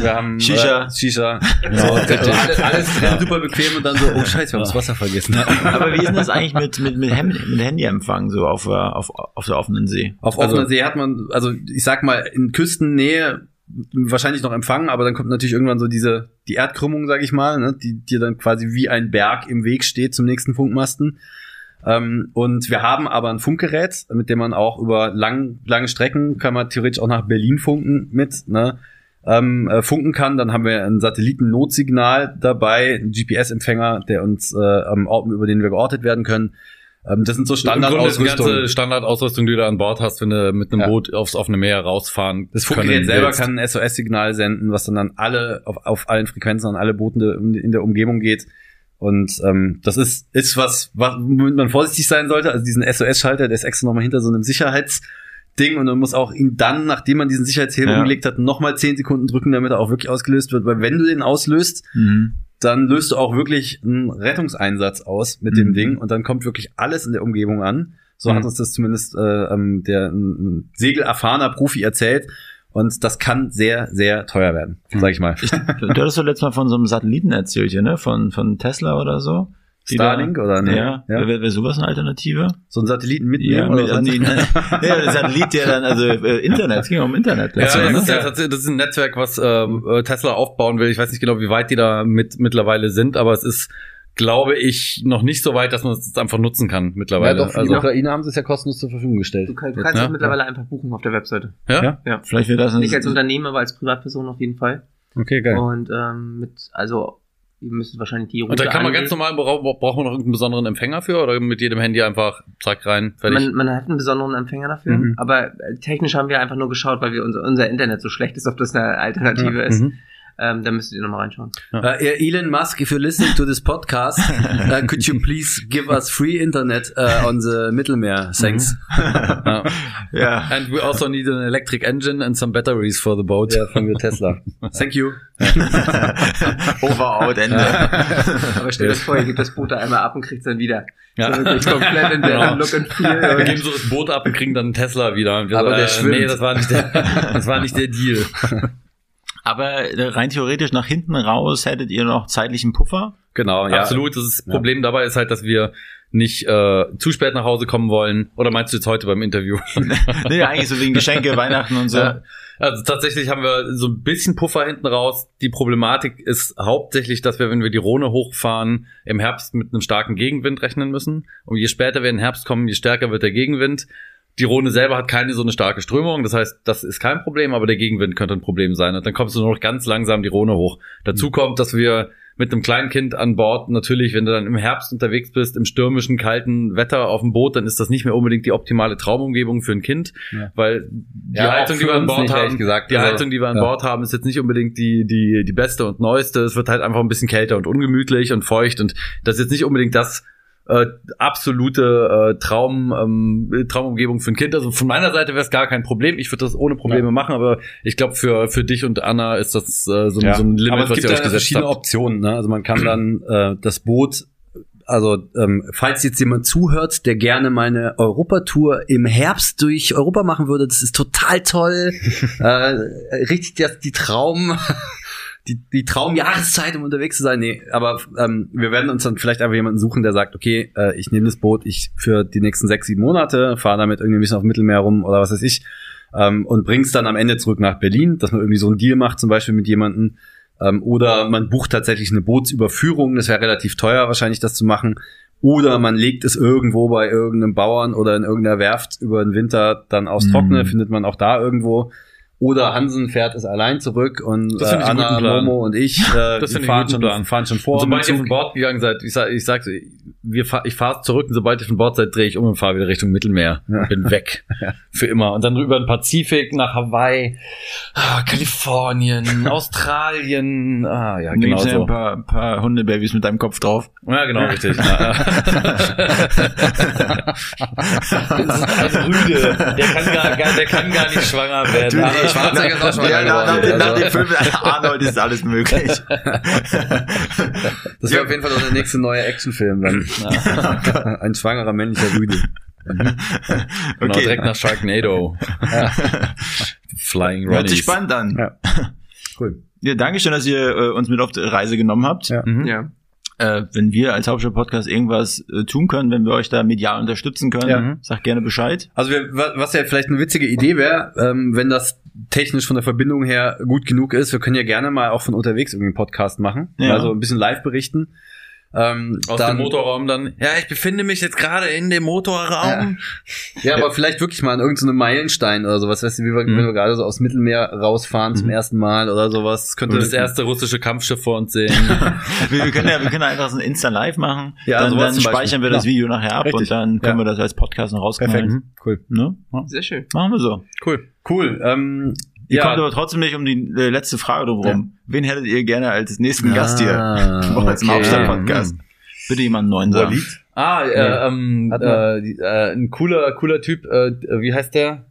wir haben Shisha. Äh, Shisha. Genau. alles, alles (laughs) drin, super bequem und dann so, oh scheiße, wir haben das Wasser vergessen. Aber wie ist denn das eigentlich mit, mit, mit, mit Handyempfang so auf, äh, auf, auf der offenen See? Auf also, offener See hat man, also ich sag mal, in Küstennähe wahrscheinlich noch empfangen, aber dann kommt natürlich irgendwann so diese, die Erdkrümmung, sag ich mal, ne, die dir dann quasi wie ein Berg im Weg steht zum nächsten Funkmasten. Ähm, und wir haben aber ein Funkgerät, mit dem man auch über lang, lange Strecken kann man theoretisch auch nach Berlin funken mit, ne? Ähm, äh, funken kann. Dann haben wir ein Satelliten-Notsignal dabei, ein GPS-Empfänger, der uns äh, am Ort, über den wir geortet werden können. Ähm, das sind so Standardausrüstung. Die ganze Standardausrüstung, die du an Bord hast, wenn du mit einem ja. Boot aufs offene Meer rausfahren Das Funkgerät selber willst. kann ein SOS-Signal senden, was dann an alle, auf, auf allen Frequenzen an alle Boote in der Umgebung geht. Und ähm, das ist, ist was, was, womit man vorsichtig sein sollte. Also diesen SOS-Schalter, der ist extra nochmal hinter so einem Sicherheitsding und man muss auch ihn dann, nachdem man diesen Sicherheitshebel ja. umgelegt hat, nochmal zehn Sekunden drücken, damit er auch wirklich ausgelöst wird. Weil wenn du den auslöst, mhm. dann löst du auch wirklich einen Rettungseinsatz aus mit mhm. dem Ding und dann kommt wirklich alles in der Umgebung an. So mhm. hat uns das zumindest äh, ähm, der ein segelerfahrener Profi erzählt. Und das kann sehr, sehr teuer werden, hm. sag ich mal. Ich, du hattest so letztes Mal von so einem Satelliten erzählt hier, ne? Von, von Tesla oder so. Starlink da, oder ne? Ja, ja. Wäre wär sowas eine Alternative? So ein Satelliten mitnehmen ja, oder mit, nee, (laughs) ja, der Satellit, der dann, also äh, Internet, es ging um Internet. Ja, ja, das, ist, das ist ein Netzwerk, was ähm, äh, Tesla aufbauen will. Ich weiß nicht genau, wie weit die da mit mittlerweile sind, aber es ist glaube ich, noch nicht so weit, dass man es einfach nutzen kann mittlerweile. Ja, doch, für also, die Ukraine haben sie es ja kostenlos zur Verfügung gestellt. Du, kann, du kannst es ja? mittlerweile einfach buchen auf der Webseite. Ja? Ja. ja. Vielleicht wird das nicht als Unternehmen, aber als Privatperson auf jeden Fall. Okay, geil. Und ähm, mit, also ihr müsst wahrscheinlich die Route Und da kann man angehen. ganz normal, braucht man noch irgendeinen besonderen Empfänger für oder mit jedem Handy einfach zack rein, fertig? Man, man hat einen besonderen Empfänger dafür, mhm. aber äh, technisch haben wir einfach nur geschaut, weil wir unser, unser Internet so schlecht ist, ob das eine Alternative ja. ist. Mhm. Ähm, da müsstet ihr nochmal reinschauen. Ja. Uh, Elon Musk, if you're listening to this podcast, uh, (laughs) could you please give us free internet uh, on the Mittelmeer? Thanks. yeah. (laughs) yeah. And we also need an electric engine and some batteries for the boat. Ja, von Tesla. (laughs) Thank you. Over, out, Ende. Aber stell dir vor, ihr gebt das Boot da einmal ab und kriegt es dann wieder. Ja. So komplett in der genau. Look and Feel. Wir geben so das Boot ab und kriegen dann einen Tesla wieder. Aber der äh, schwimmt. Nee, das war nicht der, das war nicht der Deal. Aber äh, rein theoretisch nach hinten raus hättet ihr noch zeitlichen Puffer? Genau, ja. Absolut. Das Problem ja. dabei ist halt, dass wir nicht äh, zu spät nach Hause kommen wollen. Oder meinst du jetzt heute beim Interview? (laughs) (laughs) nee, eigentlich so wegen Geschenke, Weihnachten und so. Ja. Also tatsächlich haben wir so ein bisschen Puffer hinten raus. Die Problematik ist hauptsächlich, dass wir, wenn wir die Rhone hochfahren, im Herbst mit einem starken Gegenwind rechnen müssen. Und je später wir in den Herbst kommen, je stärker wird der Gegenwind. Die Rhone selber hat keine so eine starke Strömung, das heißt, das ist kein Problem, aber der Gegenwind könnte ein Problem sein. Und dann kommst du nur noch ganz langsam die Rhone hoch. Dazu mhm. kommt, dass wir mit einem kleinen Kind an Bord natürlich, wenn du dann im Herbst unterwegs bist, im stürmischen, kalten Wetter auf dem Boot, dann ist das nicht mehr unbedingt die optimale Traumumgebung für ein Kind, ja. weil die ja, Haltung, die wir an Bord haben, gesagt, die also, Haltung, die wir an ja. Bord haben, ist jetzt nicht unbedingt die, die, die beste und neueste. Es wird halt einfach ein bisschen kälter und ungemütlich und feucht und das ist jetzt nicht unbedingt das, äh, absolute äh, Traum, ähm, Traumumgebung für ein Kind. Also von meiner Seite wäre es gar kein Problem. Ich würde das ohne Probleme ja. machen, aber ich glaube für für dich und Anna ist das äh, so, ja. so ein Limit, aber es was gibt ihr euch gesetzt verschiedene habt. Optionen. Ne? Also man kann dann äh, das Boot also ähm, falls jetzt jemand zuhört, der gerne meine Europatour im Herbst durch Europa machen würde, das ist total toll. (laughs) äh, richtig das, die Traum die, die Traumjahreszeit, um unterwegs zu sein. Nee, aber ähm, wir werden uns dann vielleicht einfach jemanden suchen, der sagt, okay, äh, ich nehme das Boot, ich für die nächsten sechs, sieben Monate, fahre damit irgendwie ein bisschen auf Mittelmeer rum oder was weiß ich, ähm, und bring's dann am Ende zurück nach Berlin, dass man irgendwie so einen Deal macht, zum Beispiel mit jemandem, ähm, oder man bucht tatsächlich eine Bootsüberführung, das wäre relativ teuer wahrscheinlich, das zu machen. Oder man legt es irgendwo bei irgendeinem Bauern oder in irgendeiner Werft über den Winter dann aus Trockene, mhm. findet man auch da irgendwo. Oder Hansen fährt es allein zurück und äh, Anna, Momo und ich, (laughs) äh, das wir fahren, schon, fahren schon vor. Und sobald ihr von Bord gegangen seid, ich sag, ich sag wir fahr, ich fahre zurück und sobald ihr von Bord seid, drehe ich um und fahre wieder Richtung Mittelmeer. Ja. Bin weg. (laughs) ja. Für immer. Und dann rüber in den Pazifik, nach Hawaii, ah, Kalifornien, (laughs) Australien. Ah, ja, genau so. ein paar, ein paar Hundebabys mit deinem Kopf drauf. Ja, genau, richtig. das ist ein Rüde. Der kann gar, der kann gar nicht schwanger werden. Schwarzenegger ist auch schon ja, nach, nach, nach dem Film (laughs) Arnold ist alles möglich. Das wäre auf jeden Fall auch der nächste neue Actionfilm dann. Ein schwangerer männlicher Rüde. (laughs) genau, okay. direkt nach Sharknado. Flying Ronnies. Hört sich spannend an. Ja. Cool. Ja, danke schön, dass ihr äh, uns mit auf die Reise genommen habt. Ja. Mhm. ja. Äh, wenn wir als Hauptstadt-Podcast irgendwas äh, tun können, wenn wir euch da medial unterstützen können, ja. sagt gerne Bescheid. Also wir, was ja vielleicht eine witzige Idee wäre, ähm, wenn das technisch von der Verbindung her gut genug ist, wir können ja gerne mal auch von unterwegs irgendwie einen Podcast machen. Ja. Also ein bisschen live berichten. Ähm, Aus dann, dem Motorraum dann. Ja, ich befinde mich jetzt gerade in dem Motorraum. Ja, ja aber vielleicht wirklich mal an irgendeinem Meilenstein oder sowas. Weißt du, wie wir, mhm. wenn wir gerade so aus Mittelmeer rausfahren mhm. zum ersten Mal oder sowas. Das könnte das erste russische Kampfschiff vor uns sehen. (laughs) wir, wir, können ja, wir können einfach so ein Insta-Live machen. Ja, dann, dann speichern wir das Video nachher ab Richtig. und dann können ja. wir das als Podcast noch rauskommen. Perfekt. Mhm. Cool. Ne? Ja. Sehr schön. Machen wir so. Cool. Cool. Ähm, Ihr ja. kommt aber trotzdem nicht um die äh, letzte Frage drumherum. Ja. Wen hättet ihr gerne als nächsten ah, Gast hier? (laughs) Okay. Als Hauptstadt-Podcast. Bitte jemand neuen sagen. Ah, äh, ähm, äh, äh, ein cooler, cooler Typ, äh, wie heißt der?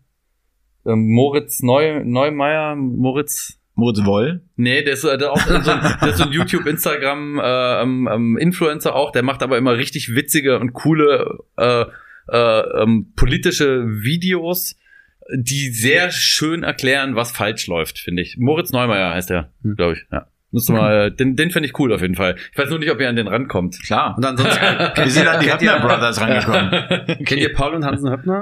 Ähm, Moritz Neu, Neumeier, Moritz. Moritz Woll? Nee, der ist, der auch so ein, der ist so ein YouTube, Instagram äh, ähm, ähm, Influencer auch, der macht aber immer richtig witzige und coole äh, äh, ähm, politische Videos die sehr schön erklären, was falsch läuft, finde ich. Moritz Neumeier heißt er, hm. glaube ich. Ja. Musst du mal, den, den finde ich cool auf jeden Fall. Ich weiß nur nicht, ob ihr an den rankommt. Klar. Und ansonsten, (laughs) (laughs) wir sind an die Höppner Brothers rangekommen. (laughs) Kennt ihr Paul und Hansen Höppner?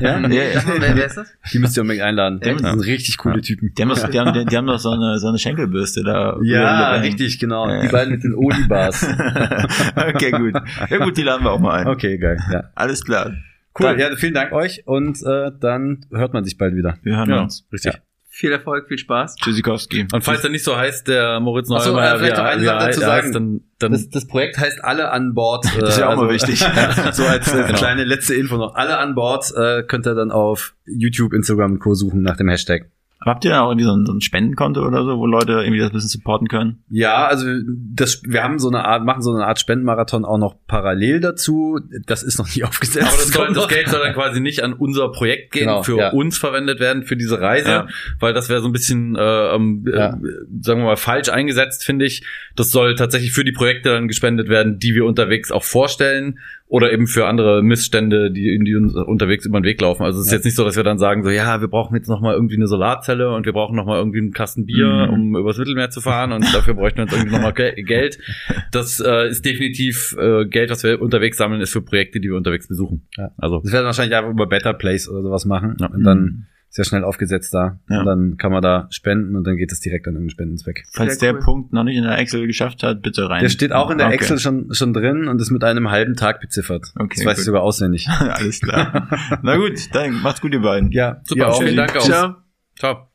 ja? ja, ja. Wer ist das? Die müsst ihr unbedingt einladen. Die sind richtig coole ja. Typen. Die haben, doch, die, haben, die haben doch so eine, so eine Schenkelbürste da. Ja, richtig, genau. Ja. Die beiden mit den Oli-Bars. okay, gut. Ja gut, die laden wir auch mal ein. Okay, geil. Ja. Alles klar. Cool, dann, ja, vielen Dank euch und äh, dann hört man sich bald wieder. Wir hören ja, uns. Richtig. Ja. Viel Erfolg, viel Spaß. Tschüssikowski. Und falls er nicht so heißt, der Moritz Neumeier, so, äh, vielleicht noch eine Sache dazu sagen. Heißt, dann, dann das, das Projekt heißt Alle an Bord. Äh, (laughs) das ist ja auch also, mal wichtig. (laughs) so als äh, (laughs) genau. kleine letzte Info noch. Alle an Bord äh, könnt ihr dann auf YouTube, Instagram und Co. suchen nach dem Hashtag. Habt ihr da auch irgendwie so ein, so ein, Spendenkonto oder so, wo Leute irgendwie das ein bisschen supporten können? Ja, also das, wir haben so eine Art, machen so eine Art Spendenmarathon auch noch parallel dazu. Das ist noch nie (laughs) aufgesetzt. Aber das, soll, das Geld soll dann quasi nicht an unser Projekt gehen, genau, für ja. uns verwendet werden für diese Reise, ja. weil das wäre so ein bisschen, äh, ähm, ja. äh, sagen wir mal, falsch eingesetzt, finde ich. Das soll tatsächlich für die Projekte dann gespendet werden, die wir unterwegs auch vorstellen oder eben für andere Missstände, die, die uns unterwegs über den Weg laufen. Also es ist ja. jetzt nicht so, dass wir dann sagen, so ja, wir brauchen jetzt noch mal irgendwie eine Solarzelle und wir brauchen noch mal irgendwie einen Kasten Bier, mhm. um übers Mittelmeer zu fahren und dafür bräuchten wir uns irgendwie noch mal (laughs) Geld. Das äh, ist definitiv äh, Geld, was wir unterwegs sammeln, ist für Projekte, die wir unterwegs besuchen. Ja. Also das werden wahrscheinlich einfach über Better Place oder sowas machen ja. und dann mhm sehr schnell aufgesetzt da. Ja. Und dann kann man da spenden und dann geht es direkt an irgendeinen Spendenzweck. Falls der cool. Punkt noch nicht in der Excel geschafft hat, bitte rein. Der steht auch in der okay. Excel schon, schon drin und ist mit einem halben Tag beziffert. Okay, das weiß gut. ich sogar auswendig. (laughs) Alles klar. (laughs) Na gut, dann macht's gut, ihr beiden. Ja, super. Ja, vielen Dank auch. Ciao. Ciao.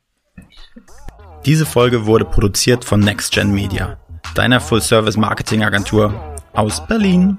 Diese Folge wurde produziert von NextGen Media, deiner Full-Service-Marketing-Agentur aus Berlin.